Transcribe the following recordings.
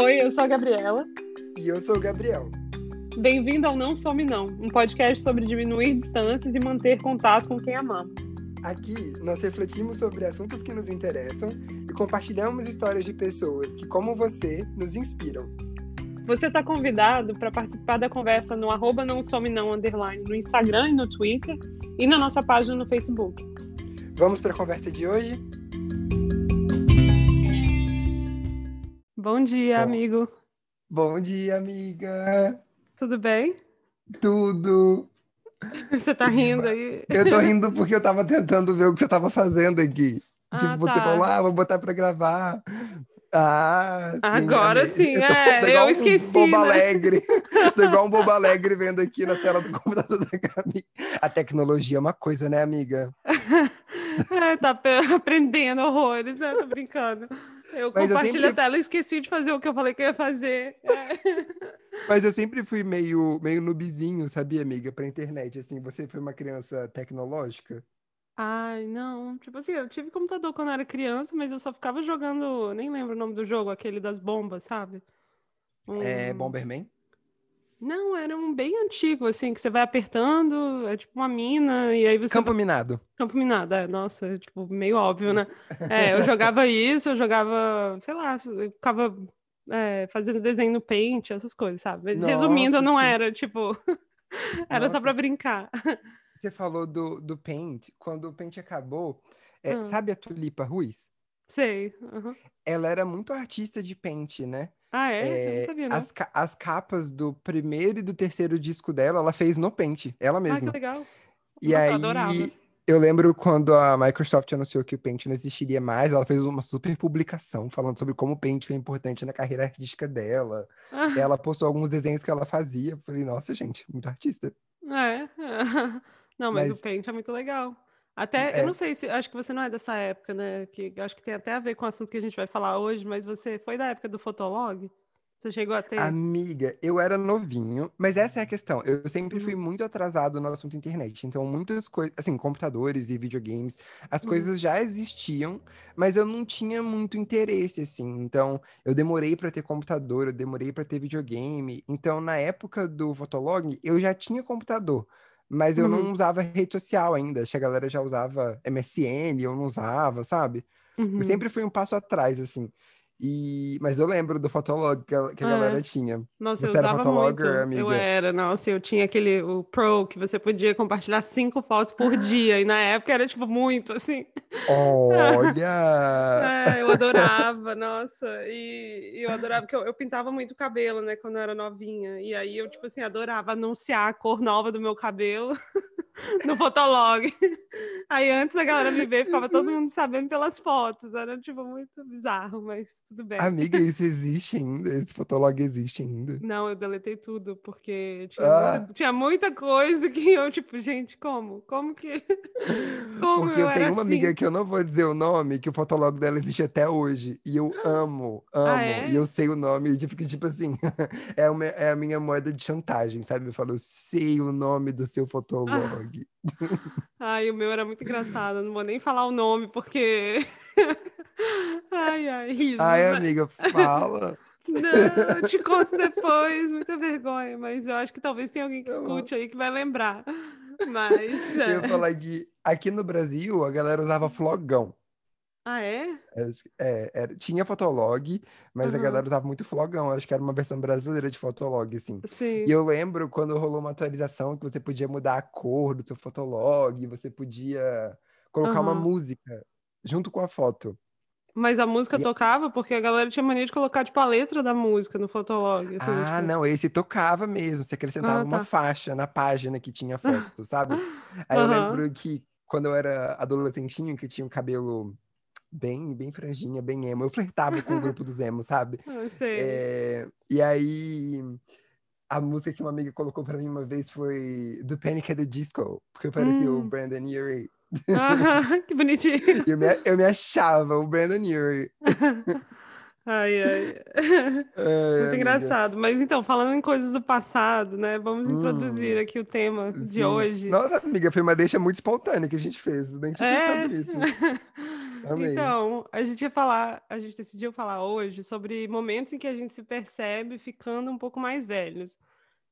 Oi, eu sou a Gabriela. E eu sou o Gabriel. Bem-vindo ao Não Some Não, um podcast sobre diminuir distâncias e manter contato com quem amamos. Aqui nós refletimos sobre assuntos que nos interessam e compartilhamos histórias de pessoas que, como você, nos inspiram. Você está convidado para participar da conversa no arroba não some não underline no Instagram e no Twitter e na nossa página no Facebook. Vamos para a conversa de hoje? Bom dia, Bom. amigo. Bom dia, amiga! Tudo bem? Tudo! Você tá rindo aí? Eu tô rindo porque eu tava tentando ver o que você tava fazendo aqui. Ah, tipo, você tá. falou, ah, vou botar pra gravar. Ah, sim. Agora sim, é, tô eu esqueci, Um bobo né? alegre. Tô igual um bobo alegre vendo aqui na tela do computador da Gabi. A tecnologia é uma coisa, né, amiga? É, tá aprendendo horrores, né? Tô brincando. Eu Mas eu compartilho sempre- a tela e esqueci de fazer o que eu falei que eu ia fazer. É. Mas eu sempre fui meio, meio noobzinho, sabia, amiga, pra internet. Assim, você foi uma criança tecnológica? Ai, não. Tipo assim, eu tive computador quando eu era criança, mas eu só ficava jogando. Nem lembro o nome do jogo, aquele das bombas, sabe? É, Um- Bomberman? Não, era um bem antigo, assim, que você vai apertando, é tipo uma mina, e aí você. Campo Minado. Campo Minado, é, nossa, é, tipo, meio óbvio, né? É, eu jogava isso, eu jogava, sei lá, eu ficava é, fazendo desenho no Paint, essas coisas, sabe? Mas resumindo, Nossa, não era, tipo, era só Nossa. pra brincar. Você falou do, do Paint. Quando o Paint acabou, é, Ah. sabe a Tulipa Ruiz? Sei. aham. Ela era muito artista de Paint, né? Ah, é? Eu não É, sabia, não. as, as capas do primeiro e do terceiro disco dela, ela fez no Paint, ela Ah, que mesma. legal. E Nossa, eu aí, adorava. eu lembro quando a Microsoft anunciou que o Paint não existiria mais, ela fez uma super publicação falando sobre como o Paint foi importante na carreira artística dela. Ah, Ela postou alguns desenhos que ela fazia. Eu Falei, nossa, gente, muito artista. É. Não, mas, o Mas- Paint é muito legal. Até, É. eu não sei se, acho que você não é dessa época, né? Que acho que tem até a ver com o assunto que a gente vai falar hoje, mas você foi da época do Fotolog? Você chegou a ter? Amiga, eu era novinho, mas essa é a questão. Eu sempre fui Uhum. muito atrasado no assunto internet. Então, muitas coisas, assim, computadores e videogames, as Uhum. coisas já existiam, mas eu não tinha muito interesse, assim. Então, eu demorei pra ter computador, eu demorei pra ter videogame. Então, na época do Fotolog, eu já tinha computador, mas eu Uhum. não usava rede social ainda. Acho que a galera já usava MSN, eu não usava, sabe? Uhum. Eu sempre fui um passo atrás, assim. E... Mas eu lembro do Fotolog que a, que a É. galera tinha. Nossa, eu Você era usava fotologger, muito. Eu amiga? era, nossa, eu tinha aquele, o Pro, que você podia compartilhar cinco fotos por dia, e na época era, tipo, muito, assim. Olha! É, eu adorava, nossa, e, e eu adorava, porque eu, eu pintava muito o cabelo, né, quando eu era novinha, e aí eu, tipo assim, adorava anunciar a cor nova do meu cabelo no Fotolog. Aí antes da galera me ver, ficava todo mundo sabendo pelas fotos, era, tipo, muito bizarro, mas tudo bem. Amiga, isso existe ainda? Esse Fotolog existe ainda? Não, eu deletei tudo, porque tinha, Ah. muita, tinha muita coisa que eu, tipo, gente, como? Como que. Como Porque eu eu tenho uma amiga assim? que eu não vou dizer o nome, que o Fotolog dela existe até hoje. E eu amo, amo. Ah, é? E eu sei o nome, e fico tipo assim, é, uma- é a minha moeda de chantagem, sabe? Eu falo, eu sei o nome do seu Fotolog. Ai, o meu era muito engraçado, não vou nem falar o nome, porque. ai, ai, risos. Ai, amiga, fala. Não, eu te conto depois, muita vergonha, mas eu acho que talvez tenha alguém que escute aí que vai lembrar. Mas. Eu ia é. falar que aqui no Brasil a galera usava flogão. Ah, é? É, era- tinha Fotolog, mas a Aham. galera usava muito Flogão. Acho que era uma versão brasileira de Fotolog, assim. Sim. E eu lembro quando rolou uma atualização que você podia mudar a cor do seu Fotolog, você podia colocar uma Aham. música junto com a foto. Mas a música E- tocava porque a galera tinha mania de colocar, tipo, a letra da música no Fotolog. Assim, ah, tipo... não, esse tocava mesmo. Você acrescentava Ah, uma tá. faixa na página que tinha foto, sabe? Aí eu Aham. lembro que quando eu era adolescentinho, que eu tinha o cabelo bem, bem franjinha, bem emo, eu flertava com o grupo dos emos, sabe? Eu sei. É, e aí, a música que uma amiga colocou pra mim uma vez foi do Panic! at the Disco, porque eu parecia o Hum. Brandon Urie. Ah, que bonitinho. Eu me, eu me achava o Brandon Urie. Ai, ai. Muito amiga. engraçado. Mas então, falando em coisas do passado, né? Vamos introduzir Hum, aqui o tema de Sim. hoje. Nossa, amiga, foi uma deixa muito espontânea que a gente fez. Nem tinha É. pensado nisso. Amei. Então, a gente ia falar, a gente decidiu falar hoje sobre momentos em que a gente se percebe ficando um pouco mais velhos.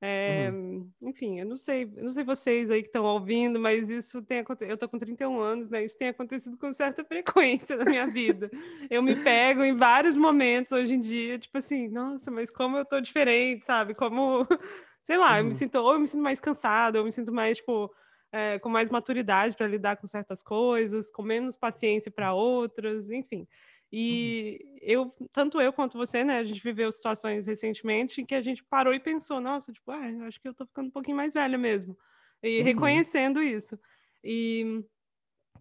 É, Uhum. enfim, eu não sei, eu não sei vocês aí que estão ouvindo, mas isso tem acontecido. Eu tô com 31 anos, né? Isso tem acontecido com certa frequência na minha vida. Eu me pego em vários momentos hoje em dia, tipo assim, nossa, mas como eu tô diferente, sabe? Como, sei lá, eu me Uhum. sinto, ou eu me sinto mais cansada, ou eu me sinto mais, tipo, é, com mais maturidade para lidar com certas coisas, com menos paciência para outras, enfim. Uhum. E eu, tanto eu quanto você, né, a gente viveu situações recentemente em que a gente parou e pensou, nossa, tipo, ah, acho que eu tô ficando um pouquinho mais velha mesmo. E Uhum. reconhecendo isso. E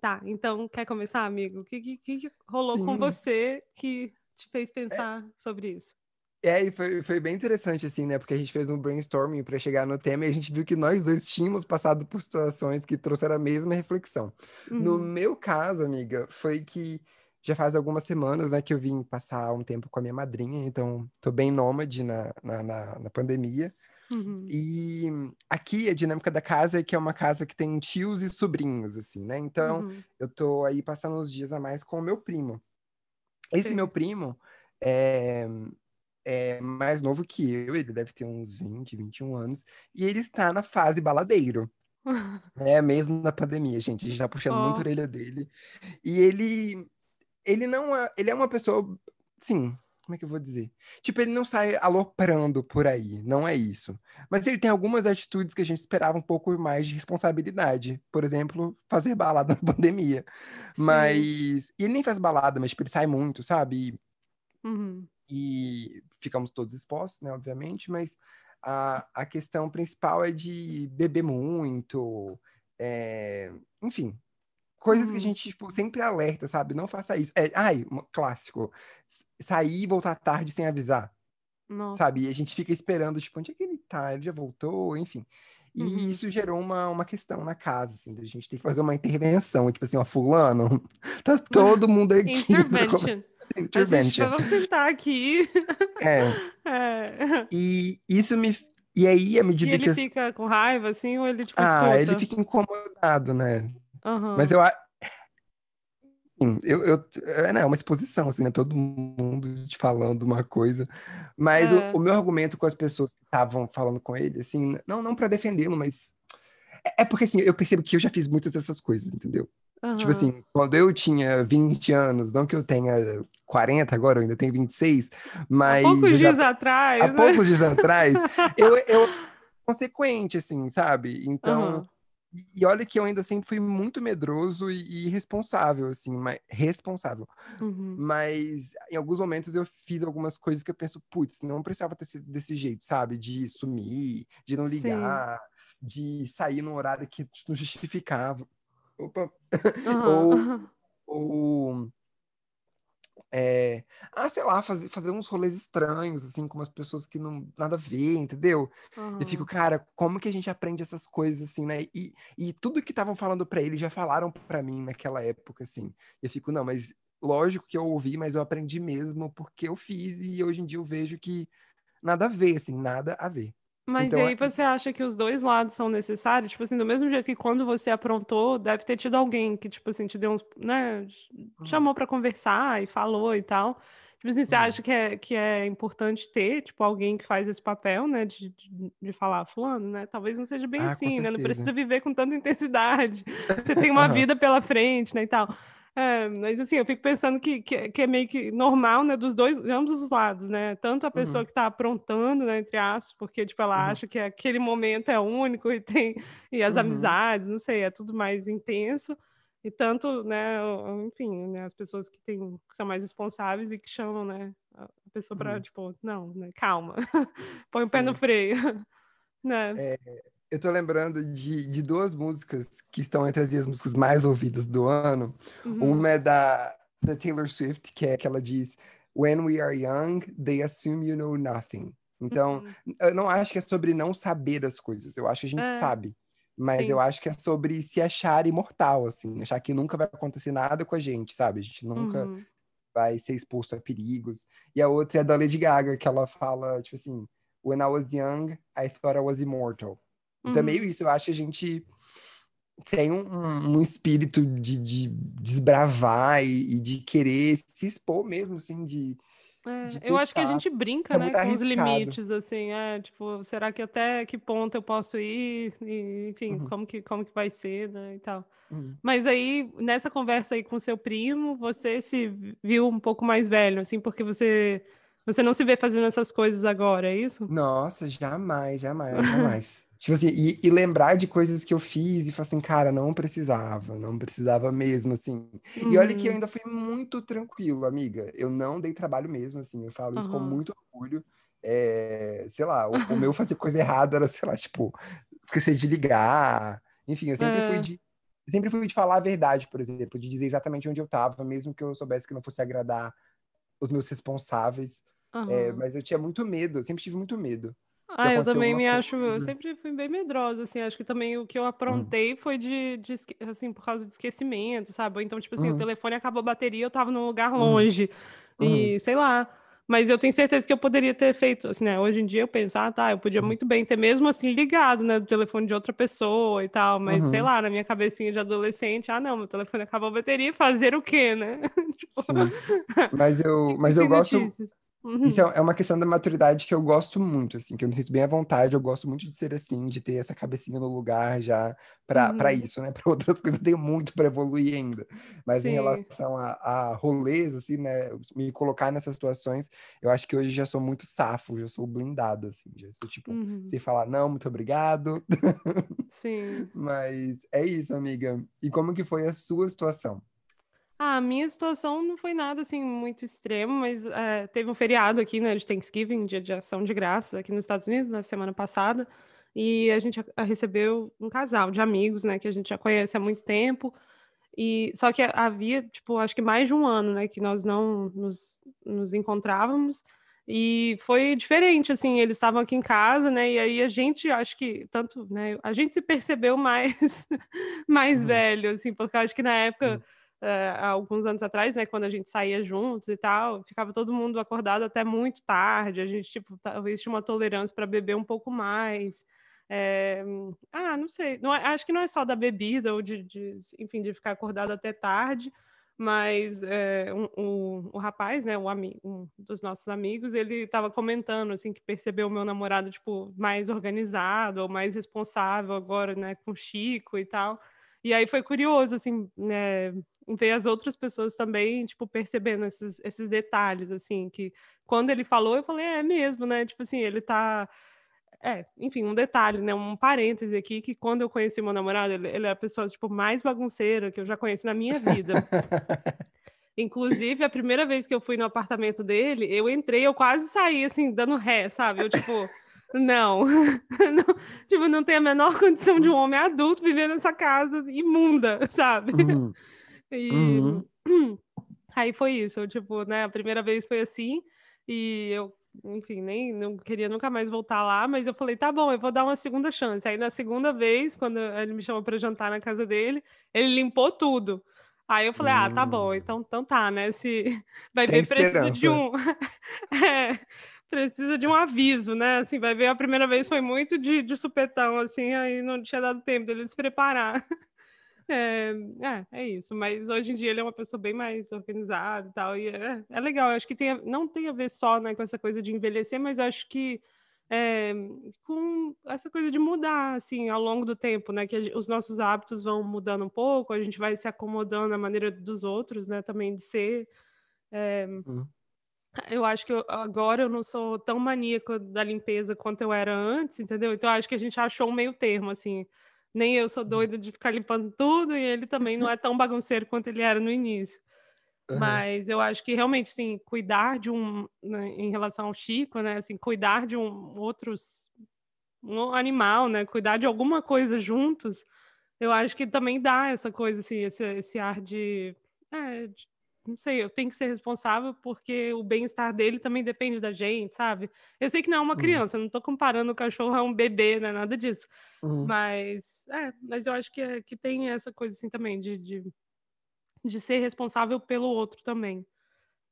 tá, então quer começar, amigo? O que, que, que rolou com Sim. você que te fez É, pensar sobre isso? É, e foi, foi bem interessante, assim, né? Porque a gente fez um brainstorming para chegar no tema e a gente viu que nós dois tínhamos passado por situações que trouxeram a mesma reflexão. No Uhum, meu caso, amiga, foi que já faz algumas semanas, né, que eu vim passar um tempo com a minha madrinha, então tô bem nômade na, na, na, na pandemia. uhum, E aqui a dinâmica da casa é que é uma casa que tem tios e sobrinhos, assim, né? Então uhum, eu tô aí passando uns dias a mais com o meu primo. Esse meu sei. primo é, é mais novo que eu, ele deve ter uns 20, 21 anos, e ele está na fase baladeiro, né? Mesmo na pandemia, gente, a gente tá puxando muito a orelha dele. E ele, ele não é, ele é uma pessoa, sim, como é que eu vou dizer? Tipo, ele não sai aloprando por aí, não é isso. Mas ele tem algumas atitudes que a gente esperava um pouco mais de responsabilidade. Por exemplo, fazer balada na pandemia. sim. Mas. E ele nem faz balada, mas tipo, ele sai muito, sabe? Uhum, E ficamos todos expostos, né, obviamente, mas a, a questão principal é de beber muito, é, enfim, coisas que a uhum. gente, tipo, sempre alerta, sabe? Não faça isso. É, ai, um clássico, sair e voltar tarde sem avisar, Nossa. sabe? E a gente fica esperando, tipo, onde é que ele tá? Ele já voltou, enfim. E Uhum. isso gerou uma, uma questão na casa, assim, da gente ter que fazer uma intervenção, tipo assim, ó, fulano, tá todo mundo aqui começar Intervention. A gente vamos sentar aqui. É, É. E isso me. E aí, à E medida ele que as. fica com raiva, assim, ou ele, tipo, Ah, ele escuta? fica incomodado, né? Mas Aham. eu, eu, eu, é, né, é uma exposição, assim, né? Todo mundo te falando uma coisa. Mas o, o É. meu argumento com as pessoas que estavam falando com ele, assim, não, não para defendê-lo, mas. É é porque, assim, eu percebo que eu já fiz muitas dessas coisas, entendeu? Tipo Aham. assim, quando eu tinha 20 anos, não que eu tenha 40 agora, eu ainda tenho 26, Há mas poucos eu já. dias Há atrás, né? poucos dias atrás, eu, eu consequente, assim, sabe? Então, Aham. e olha que eu ainda sempre fui muito medroso e, e irresponsável, assim, mas responsável. Uhum. Mas em alguns momentos eu fiz algumas coisas que eu penso, putz, não precisava ter sido desse jeito, sabe? De sumir, de não Sim. ligar, de sair num horário que não justificava. Opa. Aham. Ou, ou é, ah, sei lá, fazer, fazer uns rolês estranhos, assim, com umas pessoas que não nada a ver, entendeu? Eu fico, Aham. cara, como que a gente aprende essas coisas, assim, né? E, e tudo que estavam falando pra ele já falaram pra mim naquela época, assim. Eu fico, não, mas lógico que eu ouvi, mas eu aprendi mesmo porque eu fiz e hoje em dia eu vejo que nada a ver, assim, nada a ver. Mas Então, aí você acha que os dois lados são necessários? Tipo assim, do mesmo jeito que quando você aprontou, deve ter tido alguém que, tipo assim, te deu uns, né, uhum, chamou pra conversar e falou e tal. Tipo assim, você uhum, acha que é, que é importante ter, tipo, alguém que faz esse papel, né, de, de, de falar, fulano, né? Talvez não seja bem ah, assim, né? Não precisa viver com tanta intensidade. Você tem uma vida pela frente, né, e tal. É, mas assim, eu fico pensando que, que, é que é meio que normal, né, dos dois, de ambos os lados, né? Tanto a pessoa uhum, que está aprontando, né, entre aspas, porque tipo ela uhum, acha que aquele momento é único e tem e as uhum, amizades, não sei, é tudo mais intenso. E tanto, né, enfim, né, as pessoas que têm que são mais responsáveis e que chamam, né, a pessoa para uhum, tipo, não, né, calma. Põe o pé no sim. freio, né? É, Eu tô lembrando de, de duas músicas que estão entre as minhas músicas mais ouvidas do ano. Uhum. Uma é da, da Taylor Swift, que é que ela diz: When we are young, they assume you know nothing. Então, Uhum. eu não acho que é sobre não saber as coisas, eu acho que a gente É, sabe. Mas eu sim. acho que é sobre se achar imortal, assim, achar que nunca vai acontecer nada com a gente, sabe? A gente nunca Uhum. vai ser exposto a perigos. E a outra é da Lady Gaga, que ela fala, tipo assim, When I was young, I thought I was immortal. Então é meio Uhum. isso, eu acho que a gente tem um, um espírito de, de desbravar e, e, de querer se expor mesmo, assim, de. É, de eu acho que a gente brinca, é né, com arriscado. os limites, assim, é, tipo, será que até que ponto eu posso ir, e, enfim, uhum. como, que, como que vai ser, né, e tal. Uhum. Mas aí, nessa conversa aí com seu primo, você se viu um pouco mais velho, assim, porque você, você não se vê fazendo essas coisas agora, é isso? Nossa, jamais, jamais, jamais. Tipo assim, e, e, lembrar de coisas que eu fiz e falar assim, cara, não precisava, não precisava mesmo, assim. Uhum. E olha que eu uhum. ainda fui muito tranquilo, amiga. Eu não dei trabalho mesmo, assim. Eu falo isso uhum. com muito orgulho. É, sei lá, o, o, meu fazer coisa errada era, sei lá, tipo, esquecer de ligar. Enfim, eu sempre é. fui de. Sempre fui de falar a verdade, por exemplo, de dizer exatamente onde eu tava, mesmo que eu soubesse que não fosse agradar os meus responsáveis. Uhum. É, mas eu tinha muito medo, eu sempre tive muito medo. Ah, eu também me acho, eu sempre fui bem medrosa, assim, acho que também o que eu hum. aprontei uhum. foi de, de, assim, por causa de esquecimento, sabe? Ou então, tipo assim, uhum. o telefone acabou a bateria, eu tava num lugar uhum. longe, e uhum. sei lá. Mas eu tenho certeza que eu poderia ter feito, assim, né? Hoje em dia eu penso, ah, tá, eu podia uhum. muito bem ter mesmo assim ligado, né, do telefone de outra pessoa e tal, mas sei lá, na minha cabecinha de adolescente, ah, não, meu telefone acabou a bateria, fazer o quê, né? tipo... Mas eu, mas eu gosto, Uhum. Isso é, é uma questão da maturidade que eu gosto muito, assim, que eu me sinto bem à vontade, eu gosto muito de ser assim, de ter essa cabecinha no lugar já para uhum. isso, né? Para outras coisas eu tenho muito para evoluir ainda. Mas Sim. em relação a, a rolês, assim, né? Me colocar nessas situações, eu acho que hoje já sou muito safo, já sou blindado, assim, já sou tipo, uhum. sem falar, não, muito obrigado. Sim. Mas é isso, amiga. E como que foi a sua situação? Ah, a minha situação não foi nada assim muito extremo, mas é, teve um feriado aqui, né, de Thanksgiving, dia de ação de graças, aqui nos Estados Unidos, na semana passada, e a gente recebeu um casal de amigos, né, que a gente já conhece há muito tempo, e só que havia, tipo, acho que mais de um ano, né, que nós não nos, nos encontrávamos, e foi diferente, assim, eles estavam aqui em casa, né, e aí a gente, acho que, tanto, né, a gente se percebeu mais, mais uhum. velho, assim, porque acho que na época... Uhum há alguns anos atrás, né, quando a gente saía juntos e tal, ficava todo mundo acordado até muito tarde, a gente, tipo, talvez tinha uma tolerância para beber um pouco mais. É... ah, não sei, não, é, acho que não é só da bebida ou de, de enfim, de ficar acordado até tarde, mas é, um, um, o rapaz, né, um, um dos nossos amigos, ele estava comentando assim que percebeu o meu namorado tipo mais organizado ou mais responsável agora, né, com o Chico e tal. E aí foi curioso assim, né, ver as outras pessoas também, tipo, percebendo esses, esses detalhes, assim, que quando ele falou, eu falei, é, mesmo, né? Tipo assim, ele tá. É, enfim, um detalhe, né? Um parêntese aqui, que quando eu conheci meu namorado, ele, ele é a pessoa, tipo, mais bagunceira que eu já conheci na minha vida. Inclusive, a primeira vez que eu fui no apartamento dele, eu entrei, eu quase saí, assim, dando ré, sabe? Eu, tipo, não. não. Tipo, não tem a menor condição de um homem adulto viver nessa casa imunda, sabe? Uhum. E uhum. aí foi isso, eu, tipo, né, a primeira vez foi assim, e eu, enfim, nem não queria nunca mais voltar lá, mas eu falei, tá bom, eu vou dar uma segunda chance. Aí na segunda vez, quando ele me chamou para jantar na casa dele, ele limpou tudo. Aí eu falei, ah, tá bom, hum. então, então tá, né? Se vai ver, precisa de um. é, precisa de um aviso, né? Assim, vai ver, a primeira vez foi muito de, de supetão, assim, aí não tinha dado tempo dele se preparar. É, é, é, isso, mas hoje em dia ele é uma pessoa bem mais organizada e tal, e é, é legal, eu acho que tem, não tem a ver só né, com essa coisa de envelhecer, mas acho que é, com essa coisa de mudar, assim, ao longo do tempo, né, que os nossos hábitos vão mudando um pouco, a gente vai se acomodando à maneira dos outros, né, também de ser... É, uhum. Eu acho que eu, agora eu não sou tão maníaca da limpeza quanto eu era antes, entendeu? Então acho que a gente achou um meio termo, assim, nem eu sou uhum. doida de ficar limpando tudo, e ele também não é tão bagunceiro quanto ele era no início. Uhum. Mas eu acho que realmente, sim, cuidar de um, né, em relação ao Chico, né, assim, cuidar de um outros um animal, né, cuidar de alguma coisa juntos, eu acho que também dá essa coisa, assim, esse, esse ar de, é, de não sei, eu tenho que ser responsável porque o bem-estar dele também depende da gente, sabe? Eu sei que não é uma uhum. criança, uhum. não estou comparando o cachorro a um bebê, né? Nada disso. Uhum. Mas, é, mas eu acho que, é, que tem essa coisa assim também, de, de, de ser responsável pelo outro também.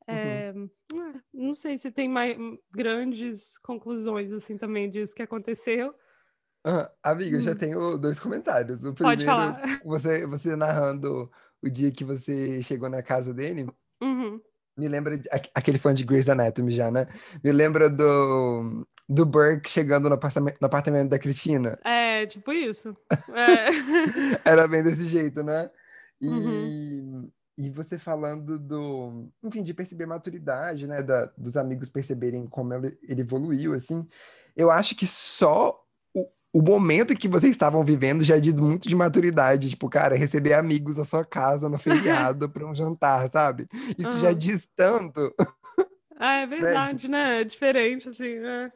É, uhum. não sei se tem mais hum, grandes conclusões assim também disso que aconteceu. Ah, amiga, eu já Hum. tenho dois comentários. O Pode primeiro, falar. você, você narrando o dia que você chegou na casa dele, Uhum. me lembra de, aque- aquele fã de Grey's Anatomy já, né? Me lembra do, do Burke chegando no apartamento, no apartamento da Cristina. É, tipo isso. É. Era bem desse jeito, né? Uhum. E, e você falando do, enfim, de perceber a maturidade, né? Da, dos amigos perceberem como ele, ele evoluiu, assim. Eu acho que só o, momento que vocês estavam vivendo já diz muito de maturidade. Tipo, cara, receber amigos à sua casa no feriado para um jantar, sabe? Isso já Aham. diz tanto, Ah, é né? verdade, né? É diferente, assim. É.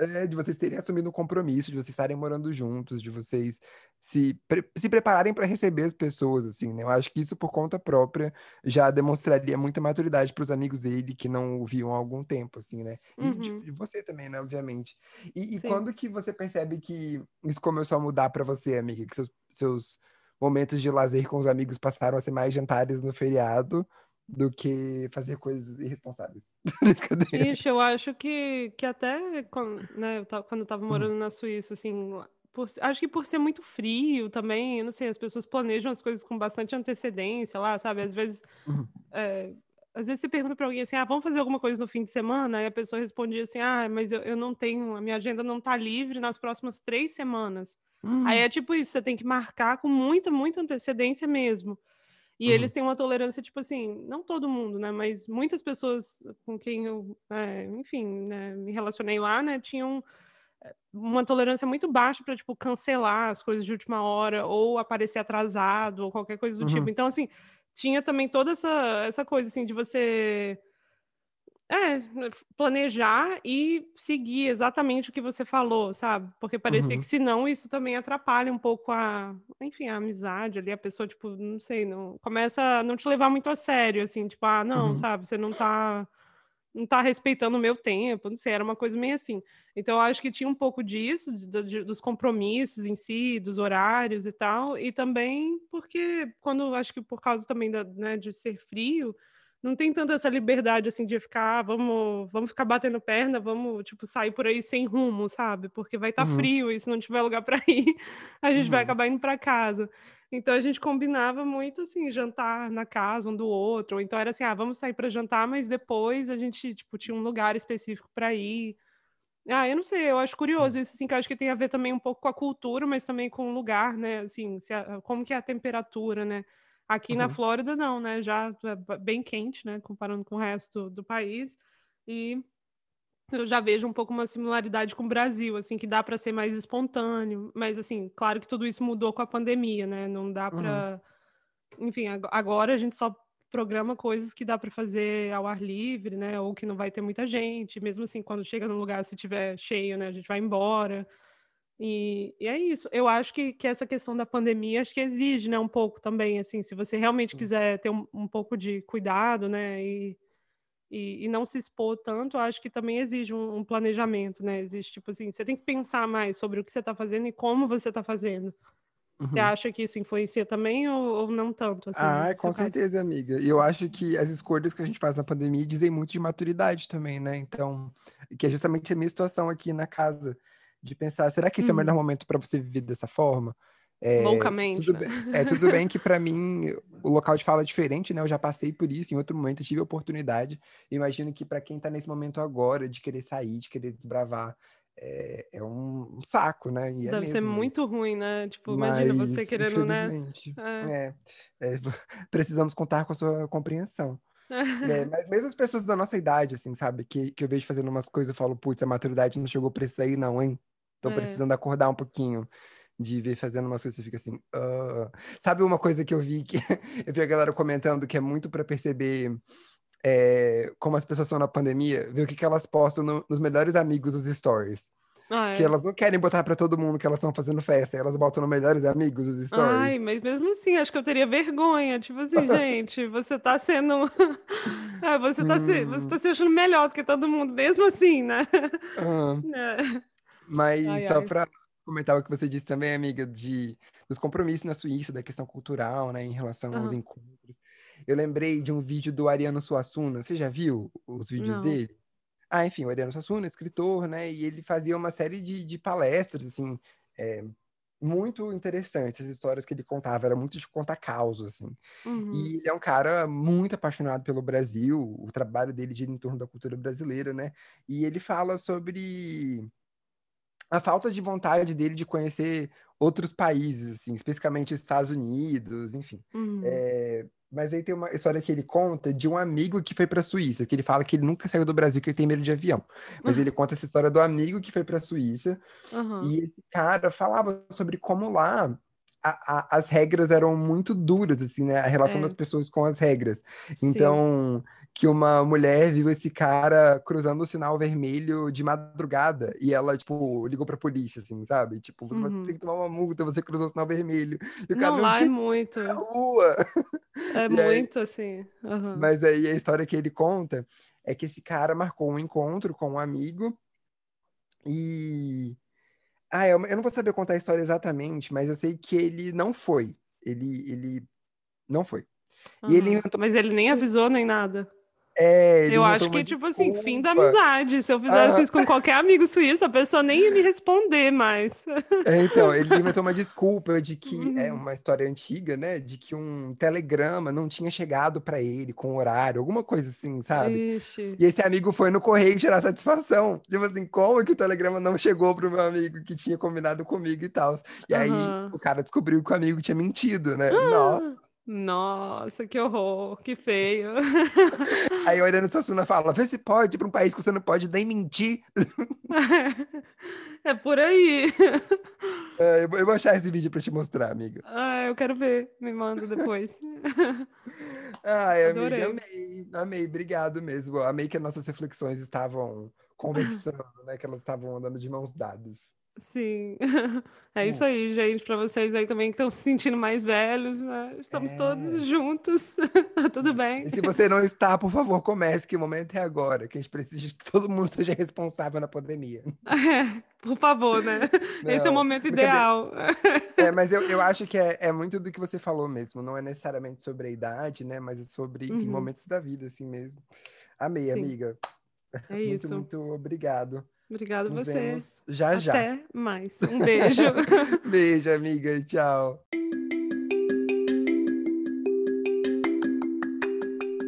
É, de vocês terem assumido um compromisso, de vocês estarem morando juntos, de vocês se, pre- se prepararem para receber as pessoas, assim, né? Eu acho que isso, por conta própria, já demonstraria muita maturidade para os amigos dele que não o viam há algum tempo, assim, né? E Uhum. de você também, né? Obviamente. E, e quando que você percebe que isso começou a mudar para você, amiga? Que seus, seus momentos de lazer com os amigos passaram a ser mais jantares no feriado do que fazer coisas irresponsáveis. Ixi, eu acho que, que até quando, né, eu tava, quando eu tava Hum, morando na Suíça, assim, por, acho que por ser muito frio também, não sei, as pessoas planejam as coisas com bastante antecedência lá, sabe? Às vezes, uhum, é, às vezes você pergunta pra alguém assim, ah, vamos fazer alguma coisa no fim de semana? Aí a pessoa respondia assim, ah, mas eu, eu não tenho, a minha agenda não tá livre nas próximas três semanas. Aí hum, é tipo isso, você tem que marcar com muita, muita antecedência mesmo. E uhum, eles têm uma tolerância, tipo assim, não todo mundo, né? Mas muitas pessoas com quem eu, é, enfim, né, me relacionei lá, né, tinham uma tolerância muito baixa para, tipo, cancelar as coisas de última hora, ou aparecer atrasado, ou qualquer coisa do tipo. uhum, Então, assim, tinha também toda essa, essa coisa, assim, de você é, planejar e seguir exatamente o que você falou, sabe? Porque parecia que uhum. senão isso também atrapalha um pouco a, enfim, a amizade ali, a pessoa, tipo, não sei, não começa a não te levar muito a sério, assim, tipo, ah, não, Uhum, sabe, você não tá não tá respeitando o meu tempo, não sei, era uma coisa meio assim. Então, eu acho que tinha um pouco disso, de- de- dos compromissos em si, dos horários e tal, e também porque, quando, acho que por causa também da, né, de ser frio, não tem tanta essa liberdade, assim, de ficar, ah, vamos, vamos ficar batendo perna, vamos, tipo, sair por aí sem rumo, sabe? Porque vai estar uhum, frio e se não tiver lugar para ir, a gente vai uhum, acabar indo para casa. Então a gente combinava muito assim, jantar na casa um do outro, ou então era assim, ah, vamos sair para jantar, mas depois a gente, tipo, tinha um lugar específico para ir. Ah, eu não sei, eu acho curioso isso, assim, que acho que tem a ver também um pouco com a cultura, mas também com o lugar, né? Assim, se a- como que é a temperatura, né? Aqui na uhum, Flórida, não, né? Já é bem quente, né? Comparando com o resto do país. E eu já vejo um pouco uma similaridade com o Brasil, assim, que dá para ser mais espontâneo, mas assim, claro que tudo isso mudou com a pandemia, né? Não dá uhum, para, enfim, ag- agora a gente só programa coisas que dá para fazer ao ar livre, né? Ou que não vai ter muita gente, mesmo assim, quando chega no lugar, se tiver cheio, né, a gente vai embora. E, e é isso. Eu acho que, que essa questão da pandemia acho que exige, né, um pouco também, assim, se você realmente quiser ter um, um pouco de cuidado, né, e, e, e não se expor tanto, acho que também exige um, um planejamento, né? Existe, tipo assim, você tem que pensar mais sobre o que você está fazendo e como você está fazendo. Você uhum. acha que isso influencia também ou, ou não tanto, assim, Ah, com seu caso? certeza, amiga. E eu acho que as escolhas que a gente faz na pandemia dizem muito de maturidade também, né? Então, que é justamente a minha situação aqui na casa, de pensar, será que esse é o melhor Uhum. momento para você viver dessa forma? É, Loucamente, tudo né? bem, é tudo bem que para mim o local de fala é diferente, né? Eu já passei por isso em outro momento, tive a oportunidade. Eu imagino que para quem tá nesse momento agora, de querer sair, de querer desbravar, é, é um, um saco, né? E é Deve ser mesmo, mas muito ruim, né? Tipo, imagina você mas, querendo, né? É. é, é, precisamos contar com a sua compreensão. É, mas mesmo as pessoas da nossa idade, assim, sabe? Que, que eu vejo fazendo umas coisas, eu falo, putz, a maturidade não chegou pra isso aí, não, hein? Estão É. precisando acordar um pouquinho de ver fazendo umas coisas, você fica assim. "Ah". Sabe uma coisa que eu vi que eu vi a galera comentando que é muito pra perceber é, como as pessoas são na pandemia, ver o que, que elas postam no- nos melhores amigos dos stories. Ah, Que é. elas não querem botar pra todo mundo que elas estão fazendo festa, elas botam no melhores amigos os Ai, stories. mas mesmo assim, acho que eu teria vergonha. Tipo assim, gente, você tá sendo. É, você tá se, você Sim. tá se achando melhor do que todo mundo, mesmo assim, né? Ah, É. mas Ai, só ai. para comentar o que você disse também, amiga, de dos compromissos na Suíça, da questão cultural, né, em relação aos Aham. encontros. Eu lembrei de um vídeo do Ariano Suassuna. Você já viu os vídeos Não. dele? Ah, enfim, o Ariano Suassuna, escritor, né? E ele fazia uma série de, de palestras, assim, é, muito interessantes as histórias que ele contava, era muito de contar causos, assim. Uhum. E ele é um cara muito apaixonado pelo Brasil, o trabalho dele gira em torno da cultura brasileira, né? E ele fala sobre a falta de vontade dele de conhecer outros países, assim, especificamente os Estados Unidos, enfim. Uhum. É, mas aí tem uma história que ele conta de um amigo que foi para a Suíça, que ele fala que ele nunca saiu do Brasil, que ele tem medo de avião. Mas ele conta essa história do amigo que foi para a Suíça, Uhum. e esse cara falava sobre como lá a- a- as regras eram muito duras, assim, né? A relação É. das pessoas com as regras. Sim. Então, que uma mulher viu esse cara cruzando o sinal vermelho de madrugada e ela, tipo, ligou pra polícia, assim, sabe? Tipo, você vai Uhum. ter que tomar uma multa, você cruzou o sinal vermelho. E o cara Não, não lá é muito. na rua. É E aí- muito assim. aham. Mas aí a história que ele conta é que esse cara marcou um encontro com um amigo e. Ah, eu, eu não vou saber contar a história exatamente, mas eu sei que ele não foi. Ele, ele não foi. E ele inventou- Mas ele nem avisou nem nada. É, eu acho que, tipo assim, fim da amizade. Se eu fizesse Aham. isso com qualquer amigo suíço, a pessoa nem ia me responder mais. É, então, ele inventou uma desculpa de que é Uhum. uma história antiga, né? De que um telegrama não tinha chegado pra ele com horário, alguma coisa assim, sabe? Ixi. E esse amigo foi no correio tirar satisfação. Tipo assim, como que o telegrama não chegou pro meu amigo que tinha combinado comigo e tal? E aí Aham. o cara descobriu que o amigo tinha mentido, né? Nossa. Nossa, que horror, que feio. Aí o Ariano Suassuna fala: vê se pode pra um país que você não pode nem mentir. É por aí. É, eu, vou- achar esse vídeo pra te mostrar, amiga. Ah, eu quero ver. Me manda depois. Ai, amiga, Adorei. amei, amei, obrigado mesmo. Amei que as nossas reflexões estavam conversando, né? Que elas estavam andando de mãos dadas. Sim. É isso aí, gente. Para vocês aí também que estão se sentindo mais velhos, né? Estamos É. todos juntos. Tá tudo bem? E se você não está, por favor, comece, que o momento é agora, que a gente precisa que todo mundo seja responsável na pandemia. É, por favor, né? Esse é o Não, momento ideal. É, mas eu, eu acho que é, é muito do que você falou mesmo. Não é necessariamente sobre a idade, né? Mas é sobre, Uhum. momentos da vida, assim mesmo. Amei, Sim. amiga. É Muito, isso. muito obrigado. Obrigada a Nos você. vemos já já. Até mais. Um beijo. Beijo, amiga. Tchau.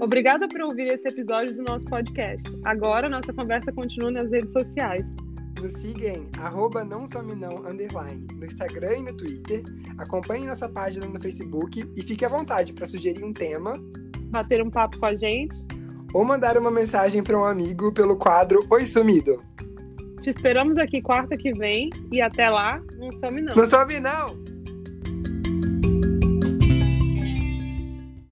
Obrigada por ouvir esse episódio do nosso podcast. Agora nossa conversa continua nas redes sociais. Nos siga em arroba não some não, underline, no Instagram e no Twitter. Acompanhe nossa página no Facebook e fique à vontade para sugerir um tema Bater um papo com a gente. ou mandar uma mensagem para um amigo pelo quadro Oi Sumido. Te esperamos aqui quarta que vem e até lá, não some não. Não some não!